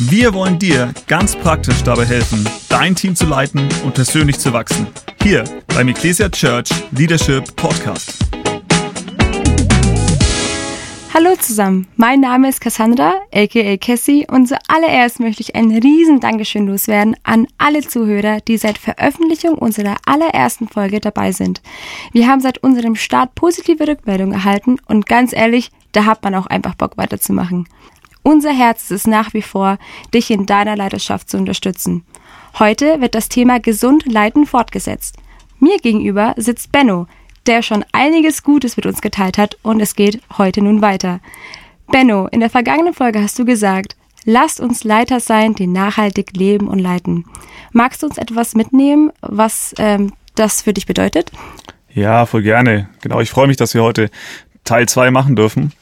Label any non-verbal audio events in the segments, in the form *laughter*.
Wir wollen dir ganz praktisch dabei helfen, dein Team zu leiten und persönlich zu wachsen. Hier beim Ecclesia Church Leadership Podcast. Hallo zusammen, mein Name ist Cassandra, aka Cassie, und zuallererst möchte ich ein riesen Dankeschön loswerden an alle Zuhörer, die seit Veröffentlichung unserer allerersten Folge dabei sind. Wir haben seit unserem Start positive Rückmeldungen erhalten und ganz ehrlich, da hat man auch einfach Bock weiterzumachen. Unser Herz ist nach wie vor, dich in deiner Leiterschaft zu unterstützen. Heute wird das Thema gesund leiten fortgesetzt. Mir gegenüber sitzt Benno, der schon einiges Gutes mit uns geteilt hat und es geht heute nun weiter. Benno, in der vergangenen Folge hast du gesagt, lasst uns Leiter sein, die nachhaltig leben und leiten. Magst du uns etwas mitnehmen, was ähm, das für dich bedeutet? Ja, voll gerne. Genau, ich freue mich, dass wir heute Teil 2 machen dürfen.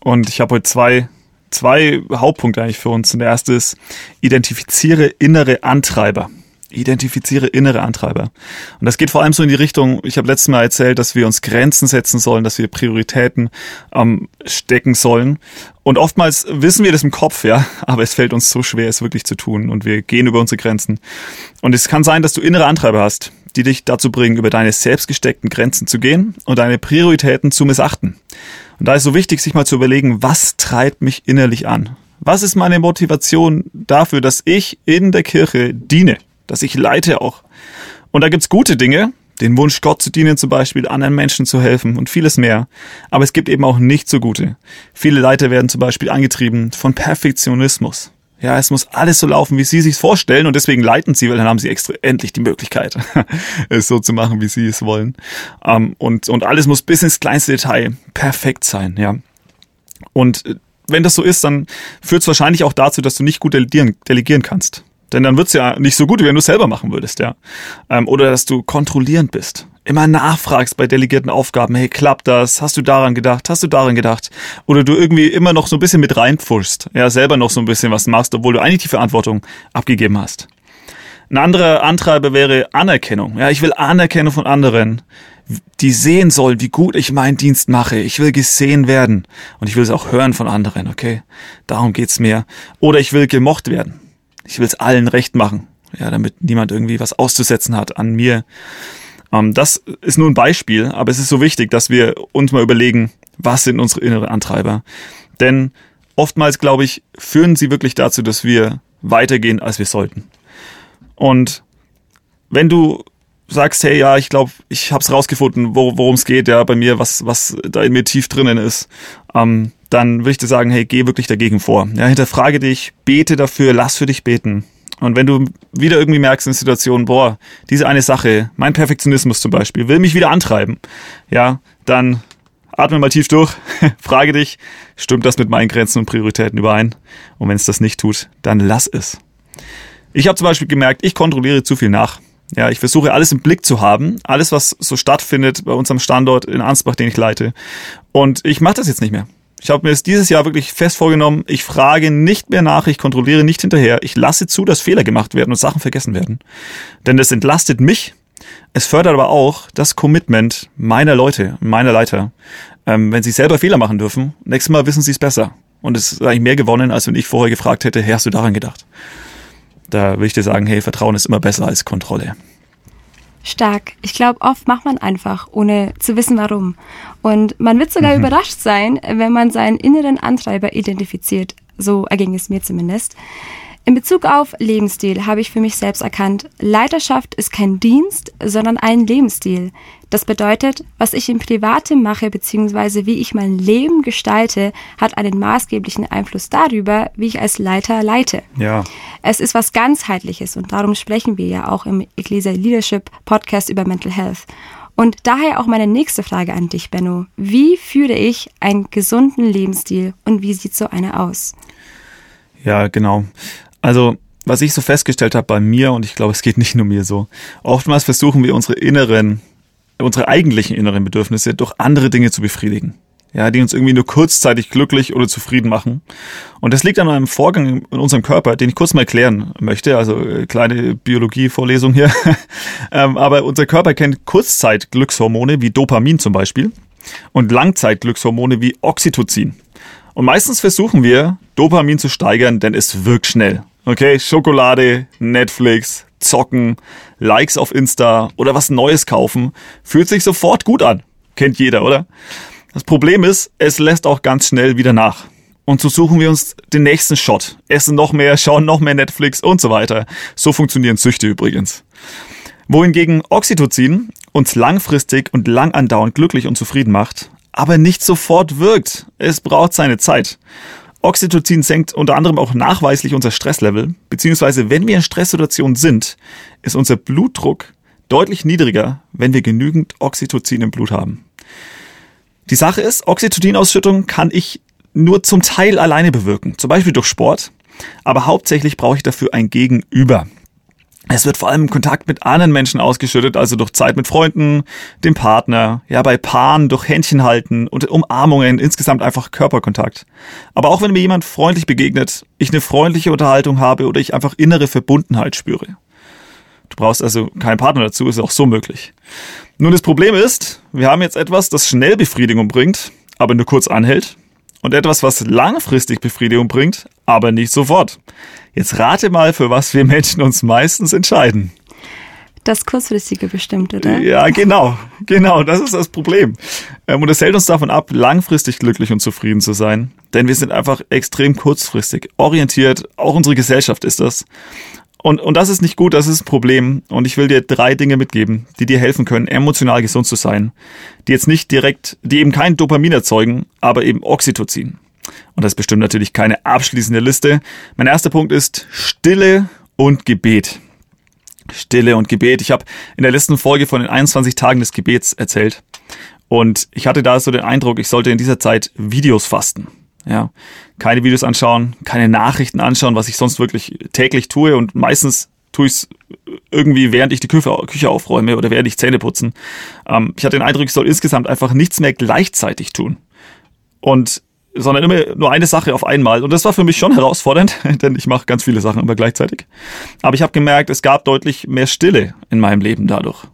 Und ich habe heute zwei zwei Hauptpunkte eigentlich für uns. Und der erste ist, identifiziere innere Antreiber. Identifiziere innere Antreiber. Und das geht vor allem so in die Richtung, ich habe letztes Mal erzählt, dass wir uns Grenzen setzen sollen, dass wir Prioritäten ähm, stecken sollen. Und oftmals wissen wir das im Kopf, ja, *laughs* aber es fällt uns so schwer, es wirklich zu tun. Und wir gehen über unsere Grenzen. Und es kann sein, dass du innere Antreiber hast, die dich dazu bringen, über deine selbstgesteckten Grenzen zu gehen und deine Prioritäten zu missachten. Und da ist so wichtig, sich mal zu überlegen, was treibt mich innerlich an? Was ist meine Motivation dafür, dass ich in der Kirche diene, dass ich leite auch? Und da gibt's gute Dinge, den Wunsch, Gott zu dienen zum Beispiel, anderen Menschen zu helfen und vieles mehr. Aber es gibt eben auch nicht so gute. Viele Leiter werden zum Beispiel angetrieben von Perfektionismus. Ja, es muss alles so laufen, wie sie sich vorstellen und deswegen leiten sie, weil dann haben sie extra endlich die Möglichkeit, *laughs* es so zu machen, wie sie es wollen. Ähm, und, und alles muss bis ins kleinste Detail perfekt sein, ja. Und äh, wenn das so ist, dann führt es wahrscheinlich auch dazu, dass du nicht gut delegieren, delegieren kannst. Denn dann wird's ja nicht so gut, wie wenn du es selber machen würdest, ja. Ähm, oder dass du kontrollierend bist immer nachfragst bei delegierten Aufgaben, hey, klappt das? Hast du daran gedacht? Hast du daran gedacht? Oder du irgendwie immer noch so ein bisschen mit reinpfuschst, ja, selber noch so ein bisschen was machst, obwohl du eigentlich die Verantwortung abgegeben hast. Ein anderer Antreiber wäre Anerkennung. Ja, ich will Anerkennung von anderen, die sehen sollen, wie gut ich meinen Dienst mache. Ich will gesehen werden und ich will es auch hören von anderen, okay? Darum geht's mir. Oder ich will gemocht werden. Ich will es allen recht machen, ja, damit niemand irgendwie was auszusetzen hat an mir. Ähm, das ist nur ein Beispiel, aber es ist so wichtig, dass wir uns mal überlegen, was sind unsere inneren Antreiber. Denn oftmals, glaube ich, führen sie wirklich dazu, dass wir weitergehen, als wir sollten. Und wenn du sagst, hey, ja, ich glaube, ich habe es rausgefunden, worum es geht, ja, bei mir, was, was da in mir tief drinnen ist, ähm, dann würde ich dir sagen, hey, geh wirklich dagegen vor. Ja, hinterfrage dich, bete dafür, lass für dich beten. Und wenn du wieder irgendwie merkst in der Situation, boah, diese eine Sache, mein Perfektionismus zum Beispiel, will mich wieder antreiben, ja, dann atme mal tief durch, *laughs* frage dich, stimmt das mit meinen Grenzen und Prioritäten überein? Und wenn es das nicht tut, dann lass es. Ich habe zum Beispiel gemerkt, ich kontrolliere zu viel nach. Ja, ich versuche alles im Blick zu haben, alles, was so stattfindet bei unserem Standort in Ansbach, den ich leite. Und ich mache das jetzt nicht mehr. Ich habe mir es dieses Jahr wirklich fest vorgenommen, ich frage nicht mehr nach, ich kontrolliere nicht hinterher, ich lasse zu, dass Fehler gemacht werden und Sachen vergessen werden. Denn das entlastet mich, es fördert aber auch das Commitment meiner Leute, meiner Leiter. Ähm, wenn sie selber Fehler machen dürfen, nächstes Mal wissen sie es besser. Und es ist eigentlich mehr gewonnen, als wenn ich vorher gefragt hätte, hey, hast du daran gedacht? Da will ich dir sagen, hey, Vertrauen ist immer besser als Kontrolle. Stark. Ich glaube, oft macht man einfach, ohne zu wissen warum. Und man wird sogar mhm. überrascht sein, wenn man seinen inneren Antreiber identifiziert. So erging es mir zumindest. In Bezug auf Lebensstil habe ich für mich selbst erkannt, Leiterschaft ist kein Dienst, sondern ein Lebensstil. Das bedeutet, was ich im Privaten mache bzw. wie ich mein Leben gestalte, hat einen maßgeblichen Einfluss darüber, wie ich als Leiter leite. Ja. Es ist was ganzheitliches und darum sprechen wir ja auch im Ecclesia Leadership Podcast über Mental Health. Und daher auch meine nächste Frage an dich, Benno. Wie führe ich einen gesunden Lebensstil und wie sieht so einer aus? Ja, genau. Also was ich so festgestellt habe bei mir, und ich glaube, es geht nicht nur mir so, oftmals versuchen wir unsere inneren, unsere eigentlichen inneren Bedürfnisse durch andere Dinge zu befriedigen. Ja, die uns irgendwie nur kurzzeitig glücklich oder zufrieden machen. Und das liegt an einem Vorgang in unserem Körper, den ich kurz mal erklären möchte. Also äh, kleine Biologie-Vorlesung hier. *laughs* Ähm, aber unser Körper kennt Kurzzeit-Glückshormone wie Dopamin zum Beispiel und Langzeit-Glückshormone wie Oxytocin. Und meistens versuchen wir, Dopamin zu steigern, denn es wirkt schnell. Okay, Schokolade, Netflix, Zocken, Likes auf Insta oder was Neues kaufen, fühlt sich sofort gut an. Kennt jeder, oder? Das Problem ist, es lässt auch ganz schnell wieder nach. Und so suchen wir uns den nächsten Shot, essen noch mehr, schauen noch mehr Netflix und so weiter. So funktionieren Süchte übrigens. Wohingegen Oxytocin uns langfristig und lang andauernd glücklich und zufrieden macht, aber nicht sofort wirkt. Es braucht seine Zeit. Oxytocin senkt unter anderem auch nachweislich unser Stresslevel, beziehungsweise wenn wir in Stresssituationen sind, ist unser Blutdruck deutlich niedriger, wenn wir genügend Oxytocin im Blut haben. Die Sache ist, Oxytocinausschüttung kann ich nur zum Teil alleine bewirken, zum Beispiel durch Sport, aber hauptsächlich brauche ich dafür ein Gegenüber. Es wird vor allem Kontakt mit anderen Menschen ausgeschüttet, also durch Zeit mit Freunden, dem Partner, ja, bei Paaren durch Händchen halten und Umarmungen, insgesamt einfach Körperkontakt. Aber auch wenn mir jemand freundlich begegnet, ich eine freundliche Unterhaltung habe oder ich einfach innere Verbundenheit spüre. Du brauchst also keinen Partner dazu, ist auch so möglich. Nun, das Problem ist, wir haben jetzt etwas, das schnell Befriedigung bringt, aber nur kurz anhält und etwas, was langfristig Befriedigung bringt, aber nicht sofort. Jetzt rate mal, für was wir Menschen uns meistens entscheiden. Das kurzfristige bestimmt, oder? Ja, genau. Genau, das ist das Problem. Ähm, und es hält uns davon ab, langfristig glücklich und zufrieden zu sein. Denn wir sind einfach extrem kurzfristig orientiert. Auch unsere Gesellschaft ist das. Und, und das ist nicht gut, das ist ein Problem. Und ich will dir drei Dinge mitgeben, die dir helfen können, emotional gesund zu sein. Die jetzt nicht direkt, die eben kein Dopamin erzeugen, aber eben Oxytocin. Und das ist bestimmt natürlich keine abschließende Liste. Mein erster Punkt ist Stille und Gebet. Stille und Gebet. Ich habe in der letzten Folge von den 21 Tagen des Gebets erzählt. Und ich hatte da so den Eindruck, ich sollte in dieser Zeit Videos fasten. Ja, keine Videos anschauen, keine Nachrichten anschauen, was ich sonst wirklich täglich tue und meistens tue ich es irgendwie, während ich die Küche, aufräume oder während ich Zähne putzen. Ähm, ich hatte den Eindruck, ich soll insgesamt einfach nichts mehr gleichzeitig tun. Und sondern immer nur eine Sache auf einmal. Und das war für mich schon herausfordernd, *laughs* denn ich mache ganz viele Sachen immer gleichzeitig. Aber ich habe gemerkt, es gab deutlich mehr Stille in meinem Leben dadurch.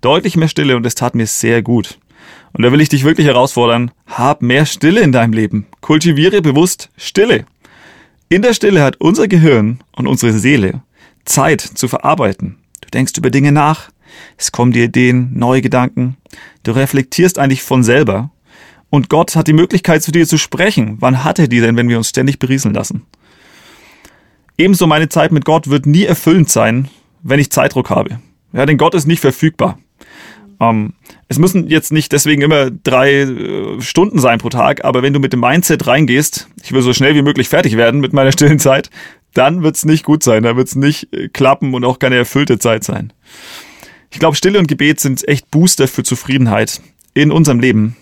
Deutlich mehr Stille und es tat mir sehr gut. Und da will ich dich wirklich herausfordern, hab mehr Stille in deinem Leben. Kultiviere bewusst Stille. In der Stille hat unser Gehirn und unsere Seele Zeit zu verarbeiten. Du denkst über Dinge nach, es kommen dir Ideen, neue Gedanken, du reflektierst eigentlich von selber und Gott hat die Möglichkeit zu dir zu sprechen. Wann hat er die denn, wenn wir uns ständig berieseln lassen? Ebenso meine Zeit mit Gott wird nie erfüllend sein, wenn ich Zeitdruck habe. Ja, denn Gott ist nicht verfügbar. Ähm, es müssen jetzt nicht deswegen immer drei äh, Stunden sein pro Tag, aber wenn du mit dem Mindset reingehst, ich will so schnell wie möglich fertig werden mit meiner stillen Zeit, dann wird's nicht gut sein, dann wird's nicht äh, klappen und auch keine erfüllte Zeit sein. Ich glaube, Stille und Gebet sind echt Booster für Zufriedenheit in unserem Leben.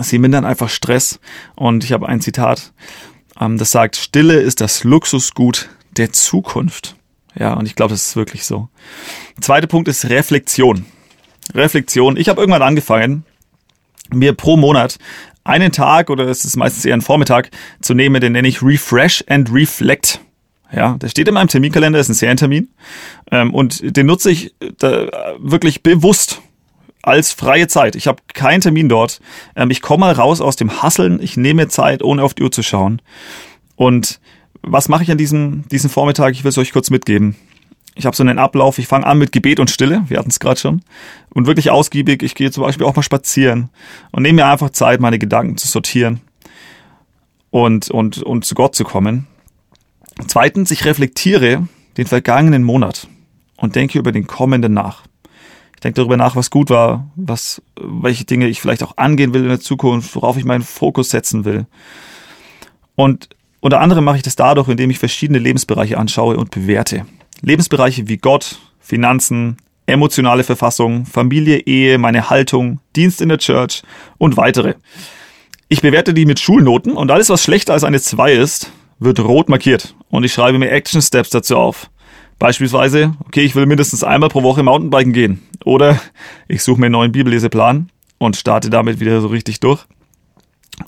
Sie mindern einfach Stress und ich habe ein Zitat, ähm, das sagt, Stille ist das Luxusgut der Zukunft. Ja, und ich glaube, das ist wirklich so. Zweiter Punkt ist Reflexion. Reflexion. Ich habe irgendwann angefangen, mir pro Monat einen Tag oder es ist meistens eher ein Vormittag zu nehmen, den nenne ich Refresh and Reflect. Ja, der steht in meinem Terminkalender, ist ein Serientermin. Ähm, und den nutze ich da wirklich bewusst als freie Zeit. Ich habe keinen Termin dort. Ähm, ich komme mal raus aus dem Hasseln. Ich nehme Zeit, ohne auf die Uhr zu schauen. Und was mache ich an diesem, diesem Vormittag? Ich will es euch kurz mitgeben. Ich habe so einen Ablauf, ich fange an mit Gebet und Stille, wir hatten es gerade schon. Und wirklich ausgiebig, ich gehe zum Beispiel auch mal spazieren und nehme mir einfach Zeit, meine Gedanken zu sortieren und, und, und zu Gott zu kommen. Zweitens, ich reflektiere den vergangenen Monat und denke über den kommenden nach. Ich denke darüber nach, was gut war, was, welche Dinge ich vielleicht auch angehen will in der Zukunft, worauf ich meinen Fokus setzen will. Und unter anderem mache ich das dadurch, indem ich verschiedene Lebensbereiche anschaue und bewerte. Lebensbereiche wie Gott, Finanzen, emotionale Verfassung, Familie, Ehe, meine Haltung, Dienst in der Church und weitere. Ich bewerte die mit Schulnoten und alles, was schlechter als eine 2 ist, wird rot markiert und ich schreibe mir Action Steps dazu auf. Beispielsweise, okay, ich will mindestens einmal pro Woche Mountainbiken gehen. Oder ich suche mir einen neuen Bibelleseplan und starte damit wieder so richtig durch.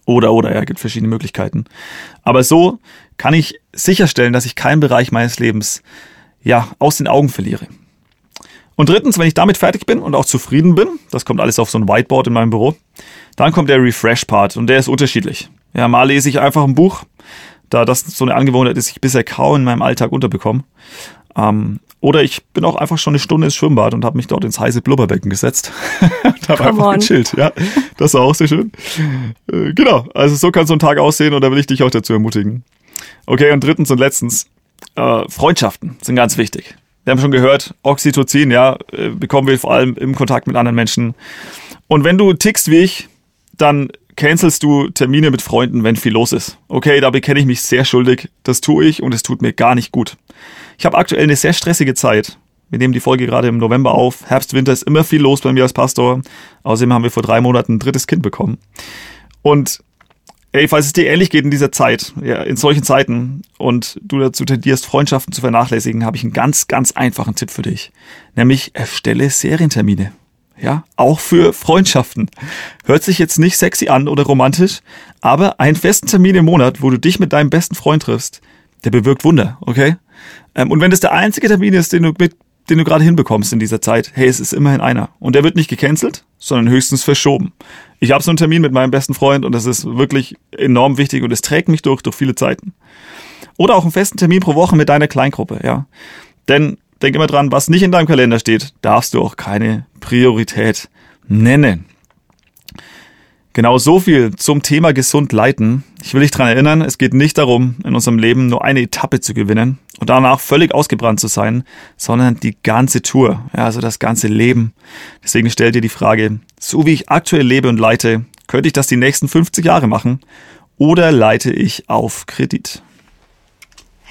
Oder, oder, ja, gibt verschiedene Möglichkeiten. Aber so kann ich sicherstellen, dass ich keinen Bereich meines Lebens ja, aus den Augen verliere. Und drittens, wenn ich damit fertig bin und auch zufrieden bin, das kommt alles auf so ein Whiteboard in meinem Büro, dann kommt der Refresh-Part und der ist unterschiedlich. Ja, mal lese ich einfach ein Buch, da das so eine Angewohnheit ist, ich bisher kaum in meinem Alltag unterbekomme. Ähm, oder ich bin auch einfach schon eine Stunde ins Schwimmbad und habe mich dort ins heiße Blubberbecken gesetzt *laughs* und habe einfach on. gechillt. Ja, das war auch sehr schön. Äh, genau, also so kann so ein Tag aussehen und da will ich dich auch dazu ermutigen. Okay, und drittens und letztens, äh, Freundschaften sind ganz wichtig. Wir haben schon gehört, Oxytocin, ja, äh, bekommen wir vor allem im Kontakt mit anderen Menschen. Und wenn du tickst wie ich, dann cancelst du Termine mit Freunden, wenn viel los ist. Okay, da bekenne ich mich sehr schuldig. Das tue ich und es tut mir gar nicht gut. Ich habe aktuell eine sehr stressige Zeit. Wir nehmen die Folge gerade im November auf. Herbst, Winter ist immer viel los bei mir als Pastor. Außerdem haben wir vor drei Monaten ein drittes Kind bekommen. Und ey, falls es dir ähnlich geht in dieser Zeit, ja, in solchen Zeiten und du dazu tendierst, Freundschaften zu vernachlässigen, habe ich einen ganz, ganz einfachen Tipp für dich. Nämlich erstelle Serientermine. Ja, auch für Freundschaften. Hört sich jetzt nicht sexy an oder romantisch, aber einen festen Termin im Monat, wo du dich mit deinem besten Freund triffst, der bewirkt Wunder, okay? Ähm, und wenn das der einzige Termin ist, den du mit, den du gerade hinbekommst in dieser Zeit, hey, es ist immerhin einer. Und der wird nicht gecancelt, sondern höchstens verschoben. Ich habe so einen Termin mit meinem besten Freund und das ist wirklich enorm wichtig und es trägt mich durch, durch viele Zeiten. Oder auch einen festen Termin pro Woche mit deiner Kleingruppe, ja. Denn denk immer dran, was nicht in deinem Kalender steht, darfst du auch keine Priorität nennen. Genau so viel zum Thema gesund leiten. Ich will dich dran erinnern, es geht nicht darum, in unserem Leben nur eine Etappe zu gewinnen und danach völlig ausgebrannt zu sein, sondern die ganze Tour, ja, also das ganze Leben. Deswegen stell dir die Frage, so wie ich aktuell lebe und leite, könnte ich das die nächsten 50 Jahre machen oder leite ich auf Kredit?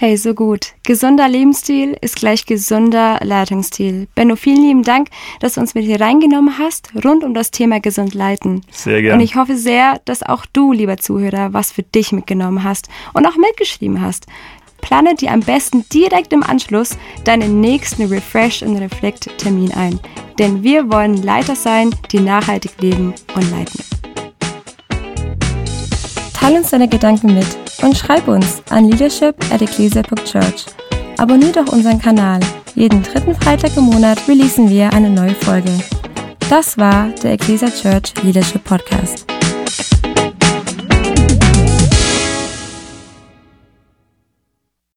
Hey, so gut. Gesunder Lebensstil ist gleich gesunder Leitungsstil. Benno, vielen lieben Dank, dass du uns mit hier reingenommen hast, rund um das Thema gesund leiten. Sehr gerne. Und ich hoffe sehr, dass auch du, lieber Zuhörer, was für dich mitgenommen hast und auch mitgeschrieben hast. Plane dir am besten direkt im Anschluss deinen nächsten Refresh und Reflect Termin ein. Denn wir wollen Leiter sein, die nachhaltig leben und leiten. Teil uns deine Gedanken mit und schreib uns an leadership at ecclesia.church. Abonnier doch unseren Kanal. Jeden dritten Freitag im Monat releasen wir eine neue Folge. Das war der Ecclesia Church Leadership Podcast.